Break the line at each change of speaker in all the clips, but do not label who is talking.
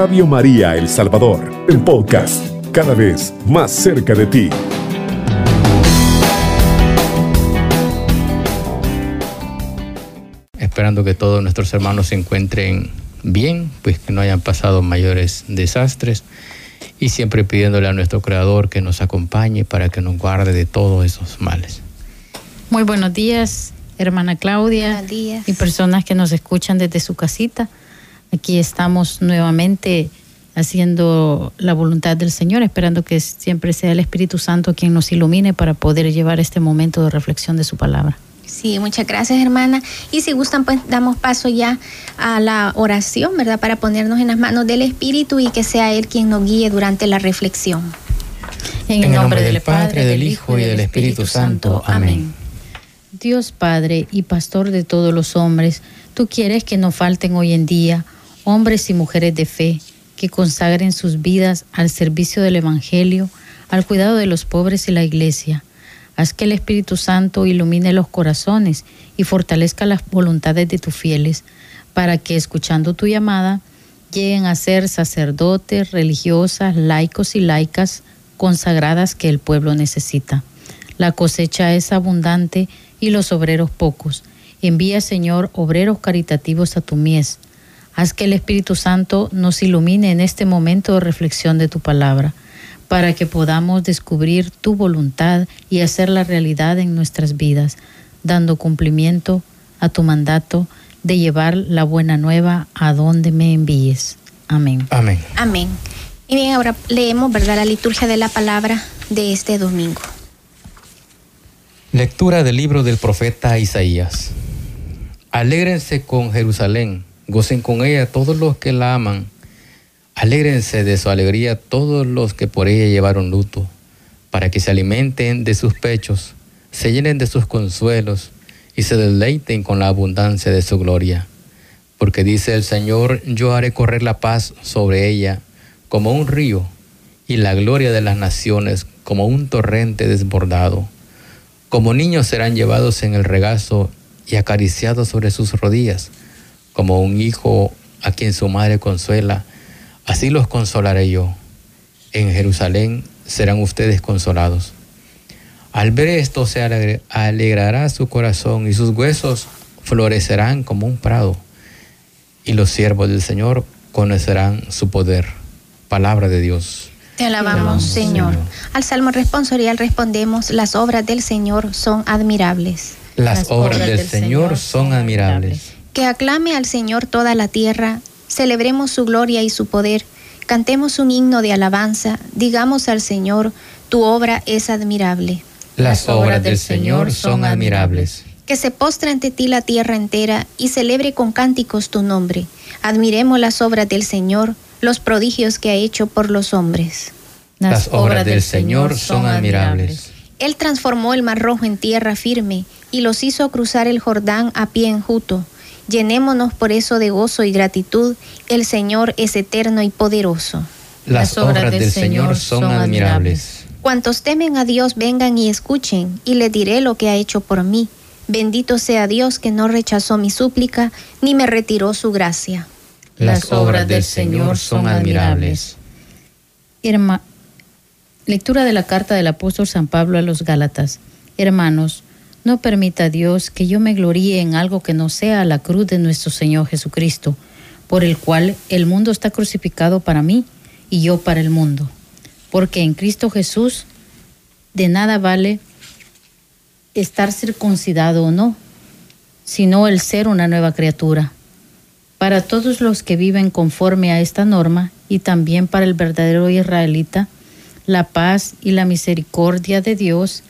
Radio María El Salvador, el podcast, cada vez más cerca de ti.
Esperando que todos nuestros hermanos se encuentren bien, pues que no hayan pasado mayores desastres y siempre pidiéndole a nuestro Creador que nos acompañe para que nos guarde de todos esos males.
Muy buenos días, hermana Claudia
Buenos días.
y personas que nos escuchan desde su casita. Aquí estamos nuevamente haciendo la voluntad del Señor, esperando que siempre sea el Espíritu Santo quien nos ilumine para poder llevar este momento de reflexión de su palabra.
Sí, muchas gracias, hermana. Y si gustan, pues damos paso ya a la oración, ¿verdad? Para ponernos en las manos del Espíritu y que sea Él quien nos guíe durante la reflexión.
En, el nombre del Padre, del Hijo y del Espíritu Santo. Amén. Dios Padre y Pastor de todos los hombres, tú quieres que no falten hoy en día hombres y mujeres de fe que consagren sus vidas al servicio del Evangelio, al cuidado de los pobres y la iglesia. Haz que el Espíritu Santo ilumine los corazones y fortalezca las voluntades de tus fieles, para que, escuchando tu llamada, lleguen a ser sacerdotes, religiosas, laicos y laicas consagradas que el pueblo necesita. La cosecha es abundante y los obreros pocos. Envía, Señor, obreros caritativos a tu mies. Haz que el Espíritu Santo nos ilumine en este momento de reflexión de tu palabra, para que podamos descubrir tu voluntad y hacerla realidad en nuestras vidas, dando cumplimiento a tu mandato de llevar la buena nueva a donde me envíes. Amén.
Amén.
Amén. Y bien, ahora leemos, ¿verdad?, la liturgia de la palabra de este domingo.
Lectura del libro del profeta Isaías. Alégrense con Jerusalén, gocen con ella todos los que la aman. Alégrense de su alegría todos los que por ella llevaron luto, para que se alimenten de sus pechos, se llenen de sus consuelos y se deleiten con la abundancia de su gloria. Porque dice el Señor, yo haré correr la paz sobre ella como un río y la gloria de las naciones como un torrente desbordado. Como niños serán llevados en el regazo y acariciados sobre sus rodillas, como un hijo a quien su madre consuela, así los consolaré yo. En Jerusalén serán ustedes consolados. Al ver esto se alegrará su corazón y sus huesos florecerán como un prado, y los siervos del Señor conocerán su poder. Palabra de Dios.
Te alabamos,
alabamos,
Señor.
Señor.
Al salmo responsorial respondemos, las obras del Señor son admirables.
Las, obras del Señor son admirables.
Que aclame al Señor toda la tierra, celebremos su gloria y su poder, cantemos un himno de alabanza, digamos al Señor, tu obra es admirable.
Las obras del Señor son admirables.
Que se postre ante ti la tierra entera y celebre con cánticos tu nombre. Admiremos las obras del Señor, los prodigios que ha hecho por los hombres.
Las obras del Señor son admirables.
Él transformó el mar rojo en tierra firme y los hizo cruzar el Jordán a pie enjuto. Llenémonos por eso de gozo y gratitud. El Señor es eterno y poderoso.
Las obras del Señor son admirables.
Cuantos temen a Dios vengan y escuchen, y les diré lo que ha hecho por mí. Bendito sea Dios que no rechazó mi súplica, ni me retiró su gracia.
Las obras del Señor son admirables.
Herma- Lectura de la carta del apóstol San Pablo a los Gálatas. Hermanos, no permita Dios que yo me gloríe en algo que no sea la cruz de nuestro Señor Jesucristo, por el cual el mundo está crucificado para mí y yo para el mundo. Porque en Cristo Jesús de nada vale estar circuncidado o no, sino el ser una nueva criatura. Para todos los que viven conforme a esta norma y también para el verdadero israelita, la paz y la misericordia de Dios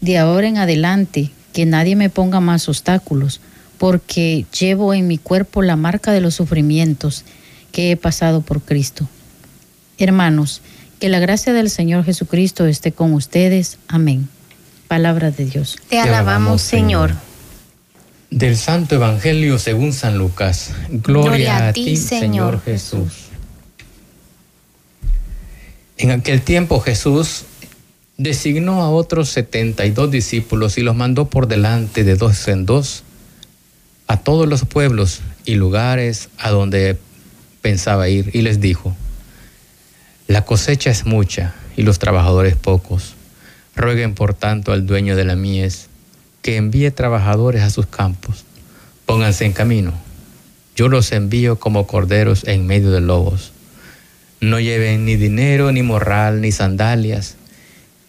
de ahora en adelante, que nadie me ponga más obstáculos, porque llevo en mi cuerpo la marca de los sufrimientos que he pasado por Cristo. Hermanos, que la gracia del Señor Jesucristo esté con ustedes. Amén. Palabra de Dios.
Te alabamos, Señor.
Del Santo Evangelio según San Lucas. Gloria, a ti, Señor Jesús. En aquel tiempo Jesús designó a otros setenta y dos discípulos y los mandó por delante de dos en dos a todos los pueblos y lugares a donde pensaba ir y les dijo, la cosecha es mucha y los trabajadores pocos. Rueguen por tanto al dueño de la mies que envíe trabajadores a sus campos. Pónganse en camino. Yo los envío como corderos en medio de lobos. No lleven ni dinero, ni morral, ni sandalias,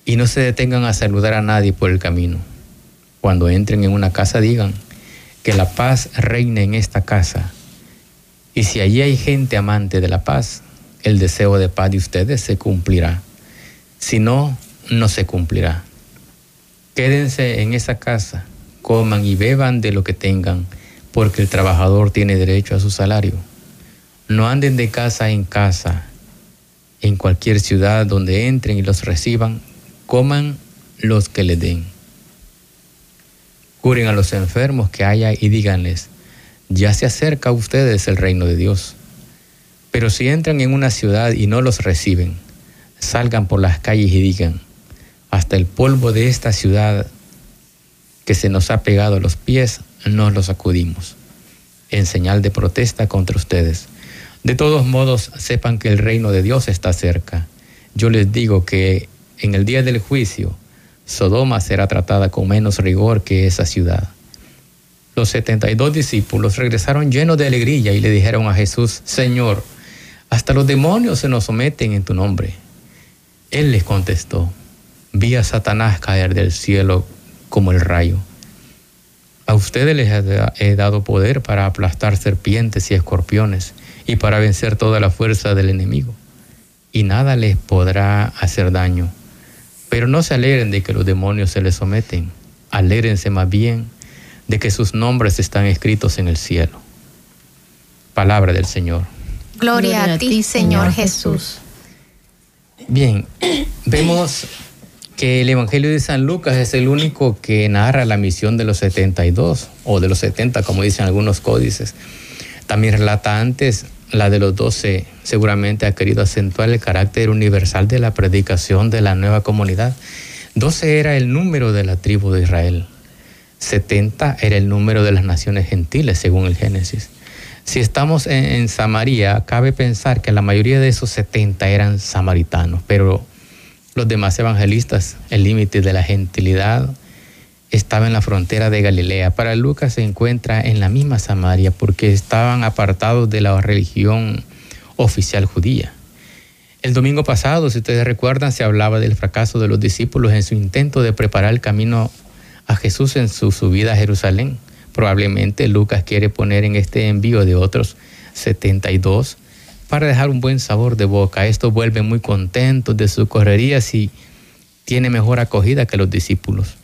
y no se detengan a saludar a nadie por el camino. Cuando entren en una casa digan, que la paz reine en esta casa. Y si allí hay gente amante de la paz, el deseo de paz de ustedes se cumplirá. Si no, no se cumplirá. Quédense en esa casa, coman y beban de lo que tengan, porque el trabajador tiene derecho a su salario. No anden de casa en casa. En cualquier ciudad donde entren y los reciban, coman los que le den. Curen a los enfermos que haya y díganles, ya se acerca a ustedes el reino de Dios. Pero si entran en una ciudad y no los reciben, salgan por las calles y digan, hasta el polvo de esta ciudad que se nos ha pegado a los pies, nos lo sacudimos, en señal de protesta contra ustedes. De todos modos, sepan que el reino de Dios está cerca. Yo les digo que en el día del juicio, Sodoma será tratada con menos rigor que esa ciudad. Los setenta y dos discípulos regresaron llenos de alegría y le dijeron a Jesús, Señor, hasta los demonios se nos someten en tu nombre. Él les contestó, vi a Satanás caer del cielo como el rayo. A ustedes les he dado poder para aplastar serpientes y escorpiones y para vencer toda la fuerza del enemigo, y nada les podrá hacer daño. Pero no se alegren de que los demonios se les someten, alégrense más bien de que sus nombres están escritos en el cielo. Palabra del Señor.
Gloria, a ti, Señor Jesús.
Bien, vemos que el Evangelio de San Lucas es el único que narra la misión de los 72 o de los 70, como dicen algunos códices. También relata antes la de los doce seguramente ha querido acentuar el carácter universal de la predicación de la nueva comunidad. Doce era el número de la tribu de Israel. Setenta era el número de las naciones gentiles, según el Génesis. Si estamos en, Samaria, cabe pensar que la mayoría de esos setenta eran samaritanos, pero los demás evangelistas, el límite de la gentilidad, estaba en la frontera de Galilea. Para Lucas se encuentra en la misma Samaria porque estaban apartados de la religión oficial judía. El domingo pasado, si ustedes recuerdan, se hablaba del fracaso de los discípulos en su intento de preparar el camino a Jesús en su subida a Jerusalén. Probablemente Lucas quiere poner en este envío de otros 72 para dejar un buen sabor de boca. Esto vuelve muy contentos de su correría si tiene mejor acogida que los discípulos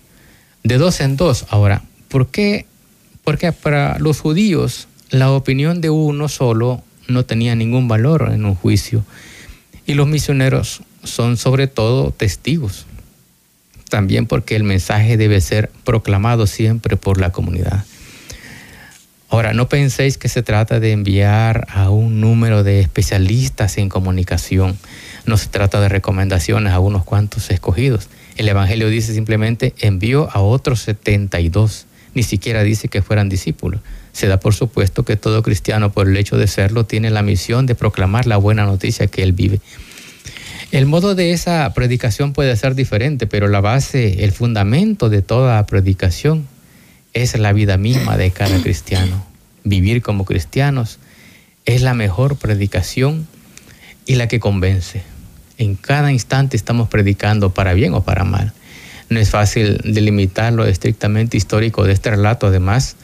de dos en dos. Ahora, ¿por qué? Porque para los judíos la opinión de uno solo no tenía ningún valor en un juicio. Y los misioneros son sobre todo testigos. También porque el mensaje debe ser proclamado siempre por la comunidad. Ahora, no penséis que se trata de enviar a un número de especialistas en comunicación. No se trata de recomendaciones a unos cuantos escogidos. El Evangelio dice simplemente envió a otros 72. Ni siquiera dice que fueran discípulos. Se da por supuesto que todo cristiano, por el hecho de serlo, tiene la misión de proclamar la buena noticia que él vive. El modo de esa predicación puede ser diferente, pero la base, el fundamento de toda predicación es la vida misma de cada cristiano. Vivir como cristianos es la mejor predicación y la que convence en cada instante estamos predicando para bien o para mal. No es fácil delimitar lo estrictamente histórico de este relato, además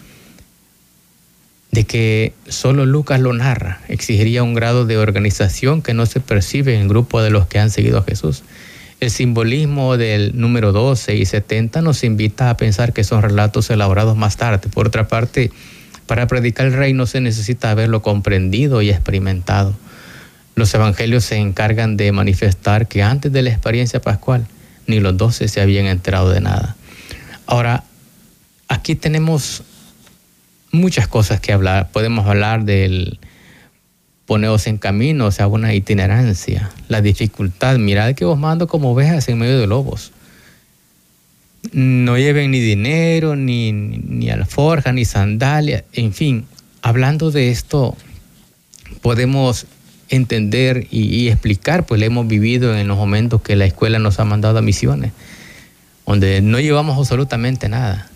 de que solo Lucas lo narra, exigiría un grado de organización que no se percibe en el grupo de los que han seguido a Jesús. El simbolismo del número 12 y 70 nos invita a pensar que son relatos elaborados más tarde. Por otra parte, para predicar el reino se necesita haberlo comprendido y experimentado. Los evangelios se encargan de manifestar que antes de la experiencia pascual ni los doce se habían enterado de nada. Ahora, aquí tenemos muchas cosas que hablar. Podemos hablar del poneos en camino, o sea, una itinerancia, la dificultad. Mirad que os mando como ovejas en medio de lobos. No lleven ni dinero, ni, ni alforja, ni sandalia, en fin. Hablando de esto, podemos entender y, explicar, pues lo hemos vivido en los momentos que la escuela nos ha mandado a misiones, donde no llevamos absolutamente nada.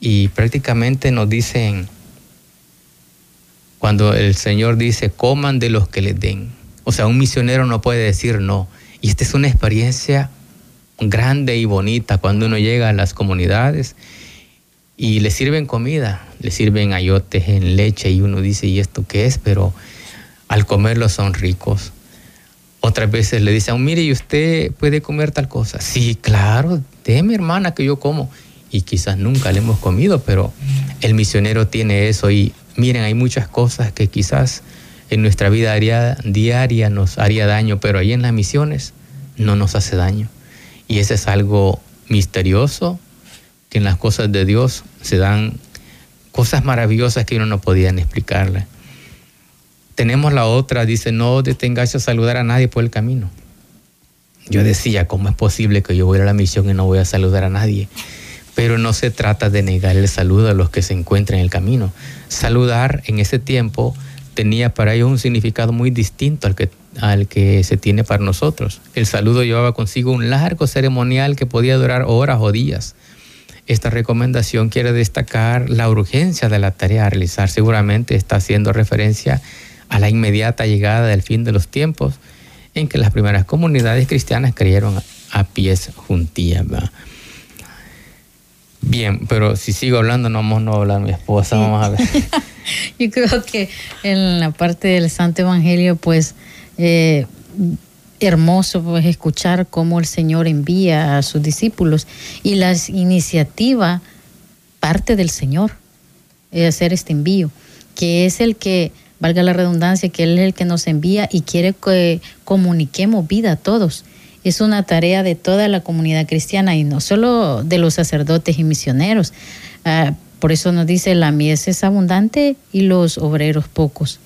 Y prácticamente nos dicen, cuando el Señor dice, coman de los que les den. O sea, un misionero no puede decir no. Y esta es una experiencia grande y bonita cuando uno llega a las comunidades y le sirven comida, le sirven ayotes en leche y uno dice, ¿y esto qué es? Pero al comerlo son ricos. Otras veces le dicen, mire, ¿y usted puede comer tal cosa? Sí, claro, déme hermana que yo como. Y quizás nunca le hemos comido, pero el misionero tiene eso y miren, hay muchas cosas que quizás en nuestra vida diaria nos haría daño, pero ahí en las misiones no nos hace daño. Y ese es algo misterioso, que en las cosas de Dios se dan cosas maravillosas que uno no podía explicarle. Tenemos la otra, dice, no detengáis a saludar a nadie por el camino. Yo decía, ¿cómo es posible que yo voy a la misión y no voy a saludar a nadie? Pero no se trata de negar el saludo a los que se encuentran en el camino. Saludar en ese tiempo tenía para ellos un significado muy distinto al que al que se tiene para nosotros. El saludo llevaba consigo un largo ceremonial que podía durar horas o días. Esta recomendación quiere destacar la urgencia de la tarea a realizar. Seguramente está haciendo referencia a la inmediata llegada del fin de los tiempos en que las primeras comunidades cristianas creyeron a pies juntillas. Bien, pero si sigo hablando, no vamos a hablar mi esposa, vamos a ver.
Yo creo que en la parte del Santo Evangelio, pues eh, hermoso pues, escuchar cómo el Señor envía a sus discípulos y la iniciativa parte del Señor, de hacer este envío, que es el que, valga la redundancia, que Él es el que nos envía y quiere que comuniquemos vida a todos. Es una tarea de toda la comunidad cristiana y no solo de los sacerdotes y misioneros. Ah, por eso nos dice, la mies es abundante y los obreros pocos.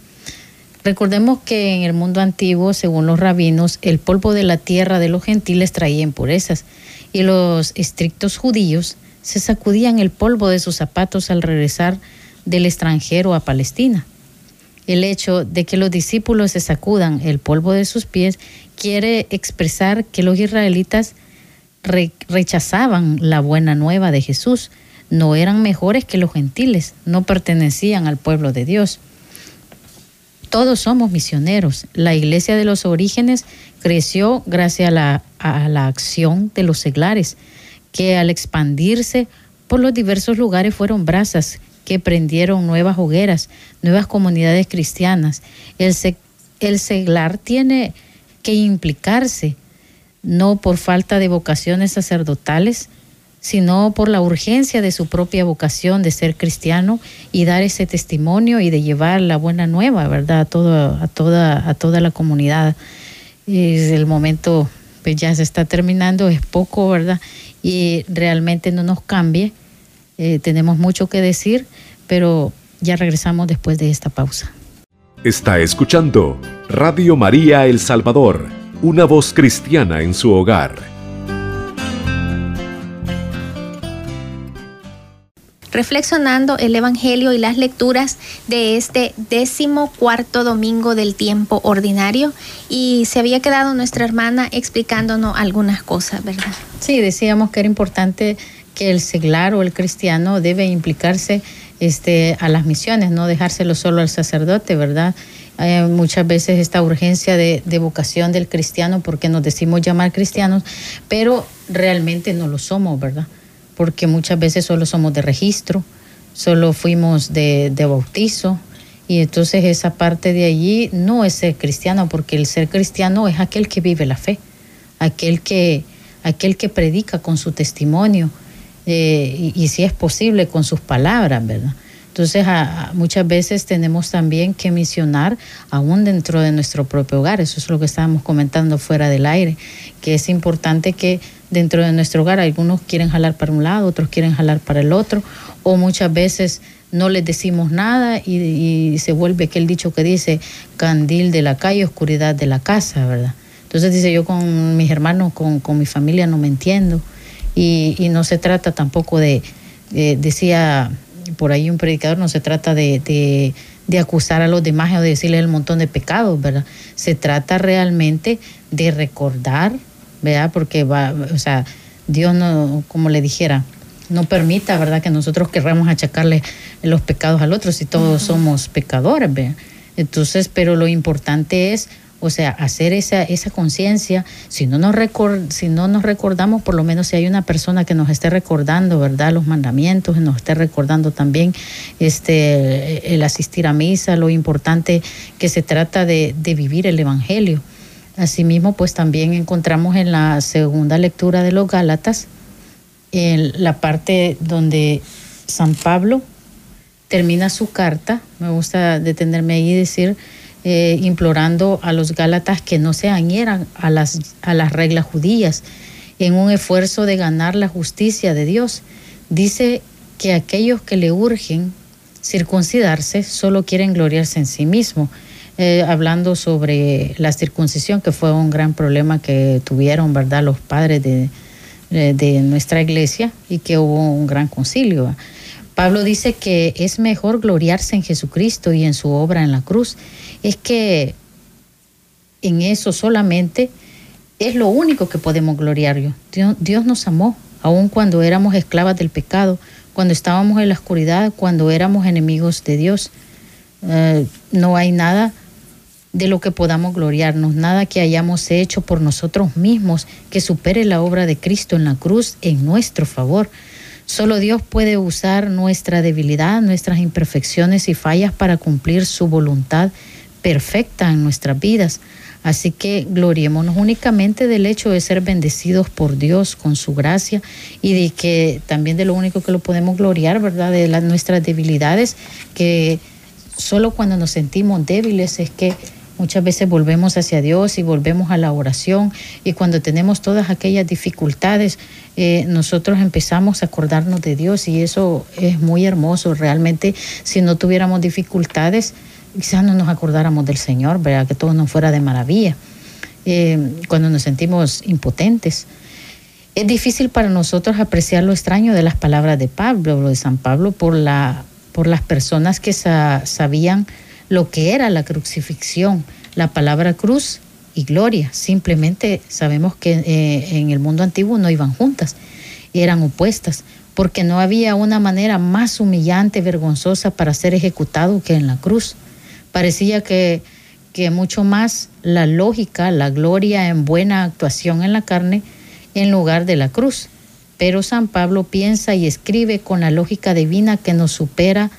Recordemos que en el mundo antiguo, según los rabinos, el polvo de la tierra de los gentiles traía impurezas y los estrictos judíos se sacudían el polvo de sus zapatos al regresar del extranjero a Palestina. El hecho de que los discípulos se sacudan el polvo de sus pies quiere expresar que los israelitas rechazaban la buena nueva de Jesús, no eran mejores que los gentiles, no pertenecían al pueblo de Dios. Todos somos misioneros. La iglesia de los orígenes creció gracias a la, a la acción de los seglares, que al expandirse por los diversos lugares fueron brasas que prendieron nuevas hogueras, nuevas comunidades cristianas. El, el seglar tiene que implicarse, no por falta de vocaciones sacerdotales, sino por la urgencia de su propia vocación de ser cristiano y dar ese testimonio y de llevar la buena nueva, ¿verdad? A, a, toda, a toda la comunidad. El momento pues ya se está terminando, es poco, ¿verdad? Y realmente no nos cambie. Eh, tenemos mucho que decir, pero ya regresamos después de esta pausa.
Está escuchando Radio María El Salvador, una voz cristiana en su hogar.
reflexionando el Evangelio y las lecturas de este décimo cuarto domingo del tiempo ordinario y se había quedado nuestra hermana explicándonos algunas cosas, ¿verdad?
Sí, decíamos que era importante que el seglar o el cristiano debe implicarse este, a las misiones, no dejárselo solo al sacerdote, ¿verdad? Hay muchas veces esta urgencia de, de, vocación del cristiano porque nos decimos llamar cristianos, pero realmente no lo somos, ¿verdad? porque muchas veces solo somos de registro, solo fuimos de, bautizo, y entonces esa parte de allí no es ser cristiano, porque el ser cristiano es aquel que vive la fe, aquel que, aquel que predica con su testimonio, eh, y, si es posible con sus palabras, ¿verdad? Entonces, muchas veces tenemos también que misionar aún dentro de nuestro propio hogar. Eso es lo que estábamos comentando fuera del aire, que es importante que dentro de nuestro hogar algunos quieren jalar para un lado, otros quieren jalar para el otro, o muchas veces no les decimos nada y, se vuelve aquel dicho que dice candil de la calle, oscuridad de la casa, ¿verdad? Entonces dice yo con mis hermanos, con, mi familia no me entiendo y, no se trata tampoco de, decía por ahí un predicador, no se trata de, de acusar a los demás o de decirles el montón de pecados, ¿verdad? Se trata realmente de recordar, ¿verdad? Porque va, o sea, Dios no, como le dijera, no permita, ¿verdad? Que nosotros querramos achacarle los pecados al otro si todos somos pecadores, ¿verdad? Entonces, pero lo importante es o sea, hacer esa, esa conciencia, si, no nos si no nos recordamos, por lo menos si hay una persona que nos esté recordando, ¿verdad? Los mandamientos, nos esté recordando también este, el asistir a misa, lo importante que se trata de, vivir el Evangelio. Asimismo, pues también encontramos en la segunda lectura de los Gálatas, en la parte donde San Pablo termina su carta, me gusta detenerme ahí y decir, eh, implorando a los Gálatas que no se añeran a las, a las reglas judías en un esfuerzo de ganar la justicia de Dios. Dice que aquellos que le urgen circuncidarse solo quieren gloriarse en sí mismo. Eh, hablando sobre la circuncisión, que fue un gran problema que tuvieron, ¿verdad?, los padres de, de nuestra iglesia y que hubo un gran concilio. Pablo dice que es mejor gloriarse en Jesucristo y en su obra en la cruz es que en eso solamente es lo único que podemos gloriar. Dios, Dios nos amó, aun cuando éramos esclavas del pecado, cuando estábamos en la oscuridad, cuando éramos enemigos de Dios. Eh, no hay nada de lo que podamos gloriarnos, nada que hayamos hecho por nosotros mismos que supere la obra de Cristo en la cruz en nuestro favor. Solo Dios puede usar nuestra debilidad, nuestras imperfecciones y fallas para cumplir su voluntad perfecta en nuestras vidas. Así que gloriémonos únicamente del hecho de ser bendecidos por Dios con su gracia y de que también de lo único que lo podemos gloriar, ¿verdad? De las, nuestras debilidades, que solo cuando nos sentimos débiles es que muchas veces volvemos hacia Dios y volvemos a la oración y cuando tenemos todas aquellas dificultades, eh, nosotros empezamos a acordarnos de Dios y eso es muy hermoso. Realmente, si no tuviéramos dificultades, quizás no nos acordáramos del Señor, ¿verdad? que todo nos fuera de maravilla, eh, cuando nos sentimos impotentes. Es difícil para nosotros apreciar lo extraño de las palabras de Pablo, lo de San Pablo, por, la, por las personas que sabían lo que era la crucifixión, la palabra cruz y gloria. Simplemente sabemos que eh, en el mundo antiguo no iban juntas, eran opuestas, porque no había una manera más humillante, vergonzosa para ser ejecutado que en la cruz parecía que, que mucho más la lógica, la gloria en buena actuación en la carne en lugar de la cruz. Pero San Pablo piensa y escribe con la lógica divina que nos supera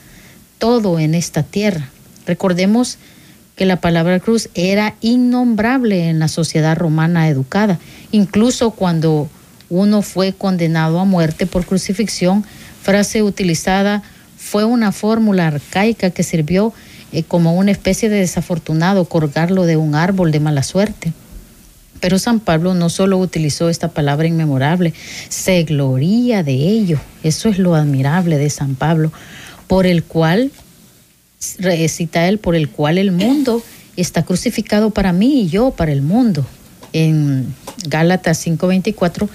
todo en esta tierra. Recordemos que la palabra cruz era innombrable en la sociedad romana educada. Incluso cuando uno fue condenado a muerte por crucifixión, frase utilizada fue una fórmula arcaica que sirvió eh, como una especie de desafortunado colgarlo de un árbol de mala suerte. Pero San Pablo no solo utilizó esta palabra inmemorable, se gloría de ello. Eso es lo admirable de San Pablo, por el cual, recita él, por el cual el mundo está crucificado para mí y yo para el mundo. En Gálatas 5:24,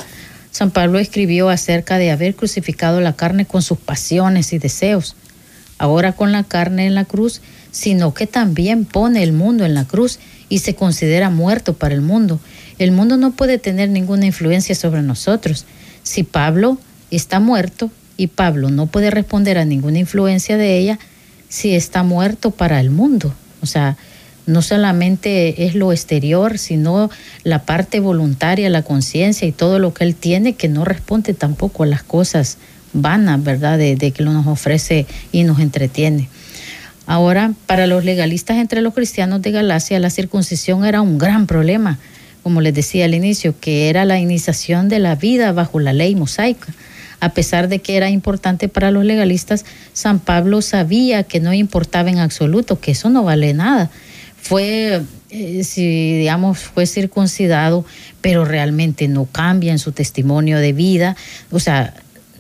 San Pablo escribió acerca de haber crucificado la carne con sus pasiones y deseos. Ahora con la carne en la cruz sino que también pone el mundo en la cruz y se considera muerto para el mundo. El mundo no puede tener ninguna influencia sobre nosotros. Si Pablo está muerto y Pablo no puede responder a ninguna influencia de ella, si está muerto para el mundo. O sea, no solamente es lo exterior, sino la parte voluntaria, la conciencia y todo lo que él tiene que no responde tampoco a las cosas vanas, ¿verdad? De, de que nos ofrece y nos entretiene. Ahora, para los legalistas entre los cristianos de Galacia, la circuncisión era un gran problema, como les decía al inicio, que era la iniciación de la vida bajo la ley mosaica. A pesar de que era importante para los legalistas, San Pablo sabía que no importaba en absoluto, que eso no vale nada. Fue, eh, si digamos, fue circuncidado, pero realmente no cambia en su testimonio de vida. O sea,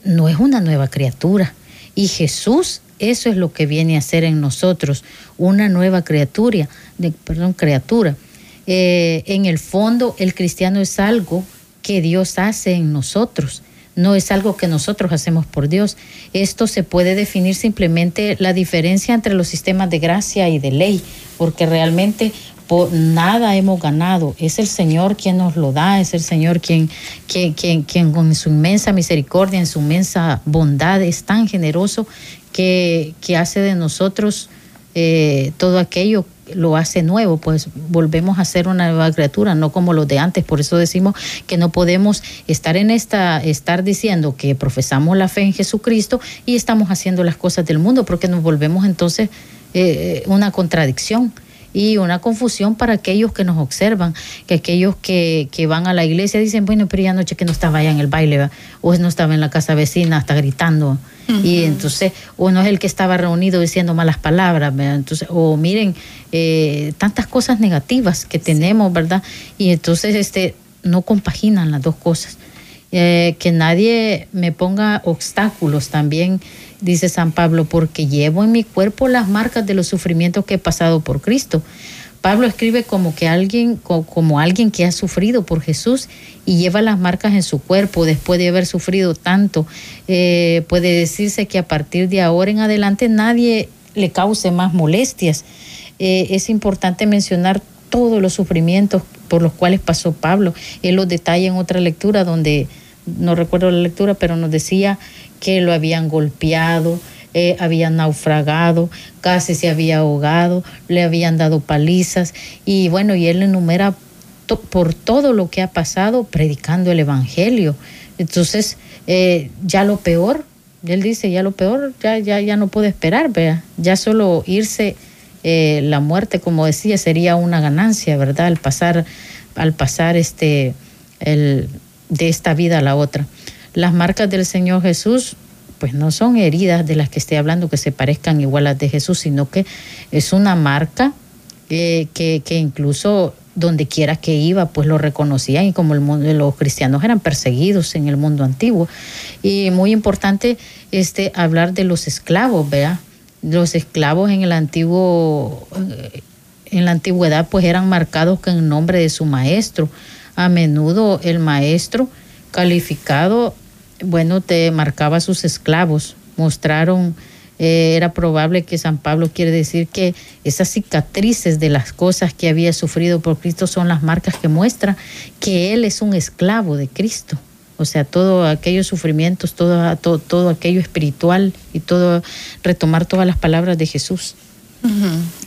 no es una nueva criatura. Y Jesús eso es lo que viene a ser en nosotros, una nueva criatura, perdón, criatura. Eh, en el fondo, el cristiano es algo que Dios hace en nosotros. No es algo que nosotros hacemos por Dios. Esto se puede definir simplemente la diferencia entre los sistemas de gracia y de ley, porque realmente por nada hemos ganado. Es el Señor quien nos lo da, es el Señor quien, quien, quien, quien con su inmensa misericordia, en su inmensa bondad, es tan generoso que, que hace de nosotros eh, todo aquello lo hace nuevo, pues volvemos a ser una nueva criatura, no como los de antes. Por eso decimos que no podemos estar en esta, estar diciendo que profesamos la fe en Jesucristo y estamos haciendo las cosas del mundo, porque nos volvemos entonces eh, una contradicción y una confusión para aquellos que nos observan, que aquellos que, que van a la iglesia dicen, bueno, pero ya anoche que no estaba allá en el baile, o no estaba en la casa vecina, hasta gritando. Y entonces, uno es el que estaba reunido diciendo malas palabras, Entonces, o miren, eh, tantas cosas negativas que tenemos, ¿verdad? Y entonces, este, no compaginan las dos cosas. Eh, que nadie me ponga obstáculos también dice San Pablo, porque llevo en mi cuerpo las marcas de los sufrimientos que he pasado por Cristo. Pablo escribe como que alguien, como alguien que ha sufrido por Jesús y lleva las marcas en su cuerpo después de haber sufrido tanto. Eh, puede decirse que a partir de ahora en adelante nadie le cause más molestias. Eh, es importante mencionar todos los sufrimientos por los cuales pasó Pablo. Él los detalla en otra lectura donde, no recuerdo la lectura, pero nos decía que lo habían golpeado, eh, había naufragado, casi se había ahogado, le habían dado palizas y bueno, y él enumera por todo lo que ha pasado predicando el Evangelio. Entonces, eh, ya lo peor, él dice, ya lo peor, ya, ya, ya no puede esperar, vea, ya solo irse eh, la muerte, como decía, sería una ganancia, ¿verdad? Al pasar, al pasar este, el, de esta vida a la otra. Las marcas del Señor Jesús, pues no son heridas de las que estoy hablando que se parezcan igual a las de Jesús, sino que es una marca que, que, incluso donde quiera que iba, pues lo reconocían y como el mundo, los cristianos eran perseguidos en el mundo antiguo. Y muy importante este, hablar de los esclavos, vea. Los esclavos en el antiguo, en la antigüedad, pues eran marcados con el nombre de su maestro. A menudo el maestro calificado bueno, te marcaba sus esclavos, mostraron, eh, era probable que San Pablo quiere decir que esas cicatrices de las cosas que había sufrido por Cristo son las marcas que muestran que Él es un esclavo de Cristo. O sea, todos aquellos sufrimientos, todo, todo, todo aquello espiritual y todo, retomar todas las palabras de Jesús.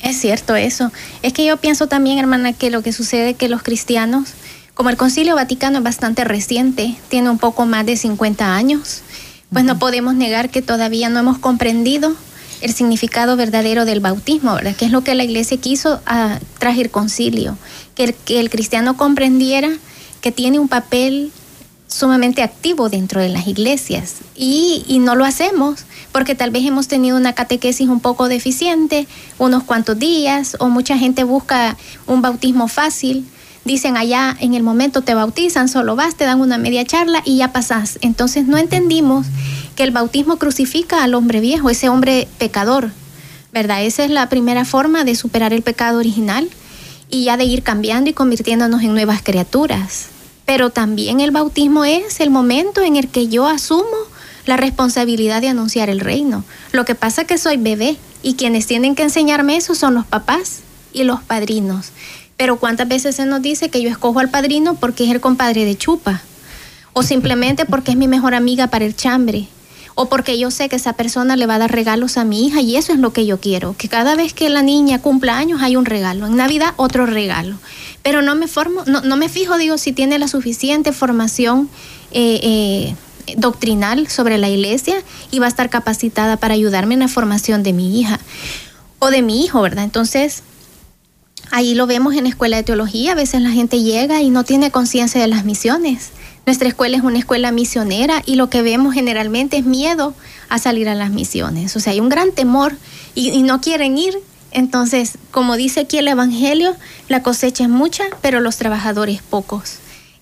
Es cierto eso. Es que yo pienso también, hermana, que lo que sucede es que los cristianos como el Concilio Vaticano es bastante reciente, tiene un poco más de 50 años, pues no podemos negar que todavía no hemos comprendido el significado verdadero del bautismo, ¿verdad? Que es lo que la iglesia quiso a, tras el concilio, que el, que el cristiano comprendiera que tiene un papel sumamente activo dentro de las iglesias. Y, y, no lo hacemos porque tal vez hemos tenido una catequesis un poco deficiente, unos cuantos días o mucha gente busca un bautismo fácil dicen allá en el momento te bautizan, solo vas, te dan una media charla y ya pasás. Entonces no entendimos que el bautismo crucifica al hombre viejo, ese hombre pecador, ¿verdad? Esa es la primera forma de superar el pecado original y ya de ir cambiando y convirtiéndonos en nuevas criaturas. Pero también el bautismo es el momento en el que yo asumo la responsabilidad de anunciar el reino. Lo que pasa es que soy bebé y quienes tienen que enseñarme eso son los papás y los padrinos. Pero cuántas veces se nos dice que yo escojo al padrino porque es el compadre de chupa, o simplemente porque es mi mejor amiga para el chambre, o porque yo sé que esa persona le va a dar regalos a mi hija y eso es lo que yo quiero, que cada vez que la niña cumpla años hay un regalo, en Navidad otro regalo. Pero no me formo, no, no me fijo, digo, si tiene la suficiente formación eh, eh, doctrinal sobre la iglesia y va a estar capacitada para ayudarme en la formación de mi hija. O de mi hijo, ¿verdad? Entonces, Ahí lo vemos en la escuela de teología, a veces la gente llega y no tiene conciencia de las misiones. Nuestra escuela es una escuela misionera y lo que vemos generalmente es miedo a salir a las misiones. O sea, hay un gran temor y, no quieren ir. Entonces, como dice aquí el Evangelio, la cosecha es mucha, pero los trabajadores pocos.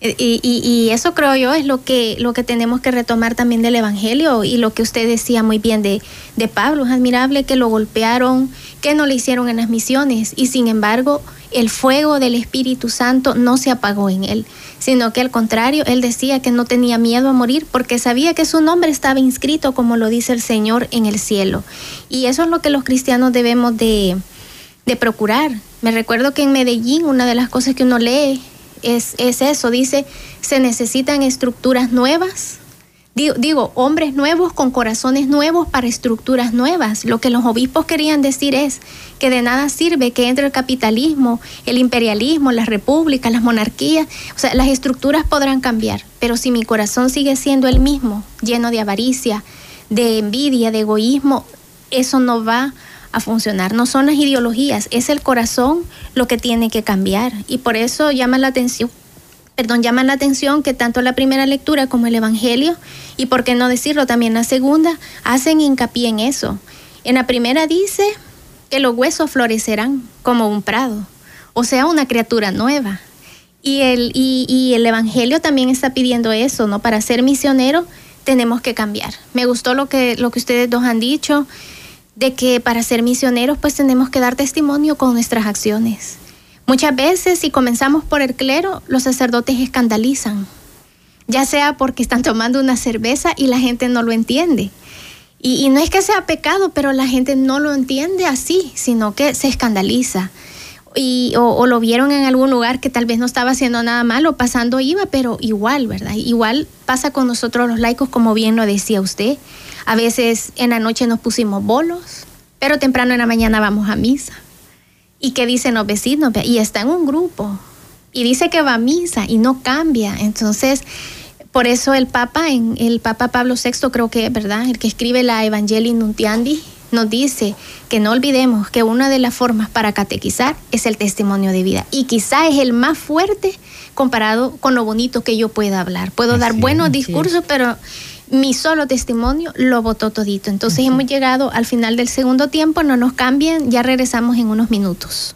Y, y, eso creo yo es lo que, lo que tenemos que retomar también del Evangelio y lo que usted decía muy bien de, de Pablo. Es admirable que lo golpearon, que no le hicieron en las misiones y sin embargo el fuego del Espíritu Santo no se apagó en él, sino que al contrario, él decía que no tenía miedo a morir porque sabía que su nombre estaba inscrito, como lo dice el Señor, en el cielo. Y eso es lo que los cristianos debemos de, de procurar. Me recuerdo que en Medellín una de las cosas que uno lee es, es eso, dice, se necesitan estructuras nuevas Digo, hombres nuevos con corazones nuevos para estructuras nuevas. Lo que los obispos querían decir es que de nada sirve que entre el capitalismo, el imperialismo, las repúblicas, las monarquías. O sea, las estructuras podrán cambiar, pero si mi corazón sigue siendo el mismo, lleno de avaricia, de envidia, de egoísmo, eso no va a funcionar. No son las ideologías, es el corazón lo que tiene que cambiar. Y por eso llama la atención perdón, llaman la atención que tanto la primera lectura como el Evangelio, y por qué no decirlo también la segunda, hacen hincapié en eso. En la primera dice que los huesos florecerán como un prado, o sea, una criatura nueva. Y el, y, el Evangelio también está pidiendo eso, ¿no? Para ser misionero tenemos que cambiar. Me gustó lo que, lo que ustedes dos han dicho, de que para ser misioneros pues tenemos que dar testimonio con nuestras acciones. Muchas veces, si comenzamos por el clero, los sacerdotes escandalizan, ya sea porque están tomando una cerveza y la gente no lo entiende. Y, no es que sea pecado, pero la gente no lo entiende así, sino que se escandaliza. Y, o, lo vieron en algún lugar que tal vez no estaba haciendo nada malo, pasando iba, pero igual, ¿verdad? Igual pasa con nosotros los laicos, como bien lo decía usted. A veces en la noche nos pusimos bolos, pero temprano en la mañana vamos a misa. ¿Y qué dicen los vecinos? Y está en un grupo. Y dice que va a misa y no cambia. Entonces, por eso el Papa, en el Papa Pablo VI, creo que, ¿verdad? El que escribe la Evangelii Nuntiandi, nos dice que no olvidemos que una de las formas para catequizar es el testimonio de vida. Y quizá es el más fuerte comparado con lo bonito que yo pueda hablar. Puedo dar buenos discursos, pero mi solo testimonio lo votó todito. Entonces hemos llegado al final del segundo tiempo, no nos cambien, ya regresamos en unos minutos.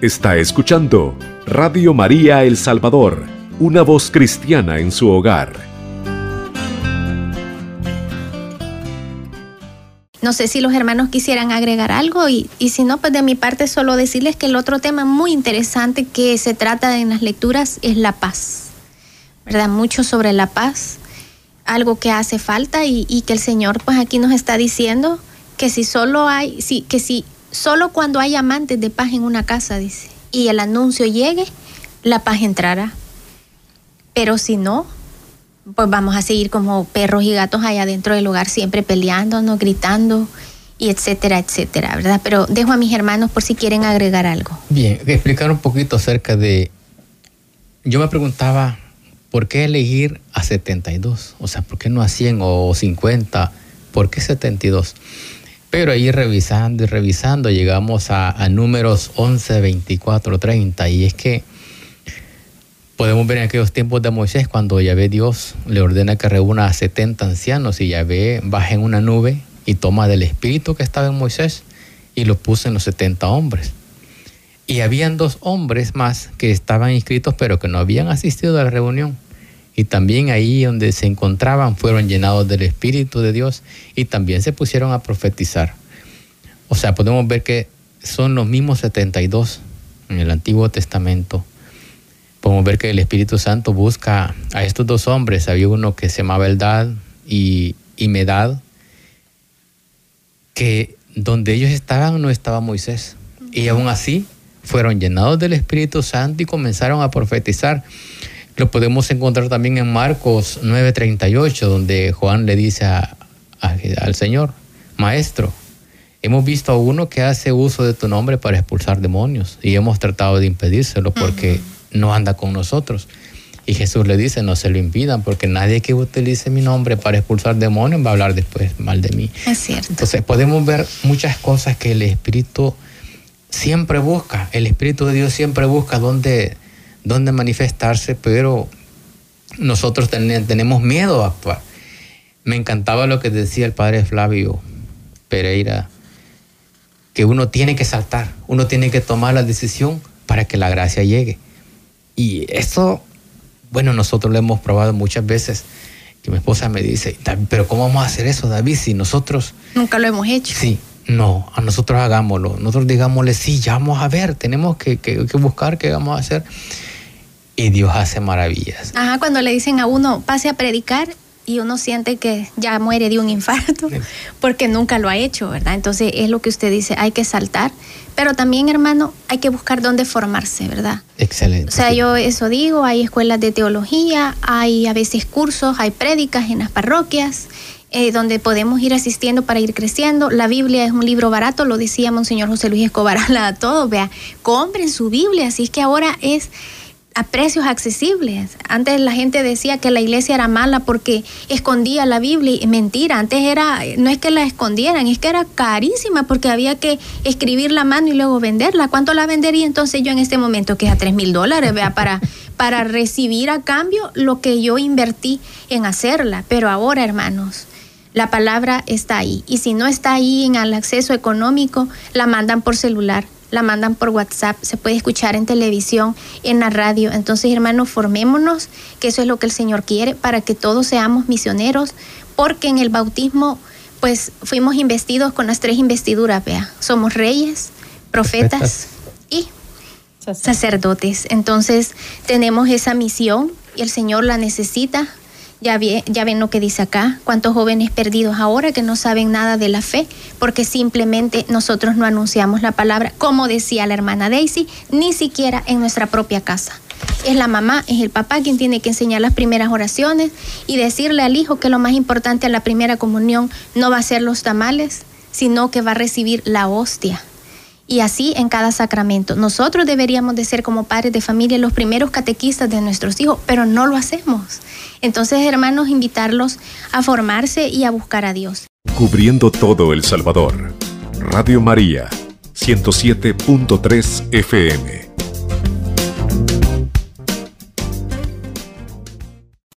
Está escuchando Radio María El Salvador, una voz cristiana en su hogar.
No sé si los hermanos quisieran agregar algo y, y, si no, pues de mi parte solo decirles que el otro tema muy interesante que se trata en las lecturas es la paz. ¿Verdad? Mucho sobre la paz algo que hace falta y, que el Señor pues aquí nos está diciendo que si solo hay, si, que si solo cuando hay amantes de paz en una casa, dice, y el anuncio llegue, la paz entrará. Pero si no, pues vamos a seguir como perros y gatos allá dentro del hogar, siempre peleándonos, gritando, y etcétera, etcétera, ¿verdad? Pero dejo a mis hermanos por si quieren agregar algo.
Bien, explicar un poquito acerca de... Yo me preguntaba ¿por qué elegir a 72? O sea, ¿por qué no a 100 o 50? ¿Por qué 72? Pero ahí revisando y revisando llegamos a, números 11, 24, 30 y es que podemos ver en aquellos tiempos de Moisés cuando Yahvé Dios le ordena que reúna a 70 ancianos y Yahvé baja en una nube y toma del espíritu que estaba en Moisés y lo puso en los 70 hombres. Y habían dos hombres más que estaban inscritos pero que no habían asistido a la reunión. Y también ahí donde se encontraban fueron llenados del Espíritu de Dios y también se pusieron a profetizar. O sea, podemos ver que son los mismos 72 en el Antiguo Testamento. Podemos ver que el Espíritu Santo busca a estos dos hombres. Había uno que se llamaba Eldad y, y Medad, que donde ellos estaban no estaba Moisés. Y aún así fueron llenados del Espíritu Santo y comenzaron a profetizar. Lo podemos encontrar también en Marcos 9:38, donde Juan le dice al Señor, Maestro, hemos visto a uno que hace uso de tu nombre para expulsar demonios y hemos tratado de impedírselo porque no anda con nosotros. Y Jesús le dice, no se lo impidan, porque nadie que utilice mi nombre para expulsar demonios va a hablar después mal de mí.
Es cierto.
Entonces podemos ver muchas cosas que el Espíritu siempre busca, el Espíritu de Dios siempre busca dónde, dónde manifestarse, pero nosotros tenemos miedo a actuar. Me encantaba lo que decía el padre Flavio Pereira, que uno tiene que saltar, uno tiene que tomar la decisión para que la gracia llegue. Y eso, bueno, nosotros lo hemos probado muchas veces, que mi esposa me dice, pero ¿cómo vamos a hacer eso, David, si nosotros...
Nunca lo hemos hecho.
Sí, No, a nosotros hagámoslo. Nosotros digámosle, sí, ya vamos a ver, tenemos que, que, que buscar qué vamos a hacer. Y Dios hace maravillas.
Ajá, cuando le dicen a uno, pase a predicar, y uno siente que ya muere de un infarto porque nunca lo ha hecho, ¿verdad? Entonces es lo que usted dice, hay que saltar, pero también, hermano, hay que buscar dónde formarse, ¿verdad?
Excelente.
O sea, yo eso digo, hay escuelas de teología, hay a veces cursos, hay prédicas en las parroquias. Eh, donde podemos ir asistiendo para ir creciendo. La Biblia es un libro barato, lo decía Monseñor José Luis Escobar a todos, vea, compren su Biblia, así es que ahora es a precios accesibles. Antes la gente decía que la iglesia era mala porque escondía la Biblia mentira, antes era, no es que la escondieran, es que era carísima porque había que escribir la mano y luego venderla. ¿Cuánto la vendería entonces yo en este momento? Que a 3 mil dólares, vea, para, para recibir a cambio lo que yo invertí en hacerla. Pero ahora, hermanos, la palabra está ahí. Y si no está ahí en el acceso económico, la mandan por celular la mandan por WhatsApp, se puede escuchar en televisión, en la radio. Entonces, hermanos, formémonos, que eso es lo que el Señor quiere, para que todos seamos misioneros, porque en el bautismo, pues fuimos investidos con las tres investiduras, vea. Somos reyes, profetas, y sacerdotes. Entonces, tenemos esa misión y el Señor la necesita ya, ven lo que dice acá, cuántos jóvenes perdidos ahora que no saben nada de la fe, porque simplemente nosotros no anunciamos la palabra, como decía la hermana Daisy, ni siquiera en nuestra propia casa. Es la mamá, es el papá quien tiene que enseñar las primeras oraciones y decirle al hijo que lo más importante a la primera comunión no va a ser los tamales, sino que va a recibir la hostia y así en cada sacramento. Nosotros deberíamos de ser como padres de familia los primeros catequistas de nuestros hijos, pero no lo hacemos. Entonces, hermanos, invitarlos a formarse y a buscar a Dios.
Cubriendo todo El Salvador. Radio María, 107.3 FM.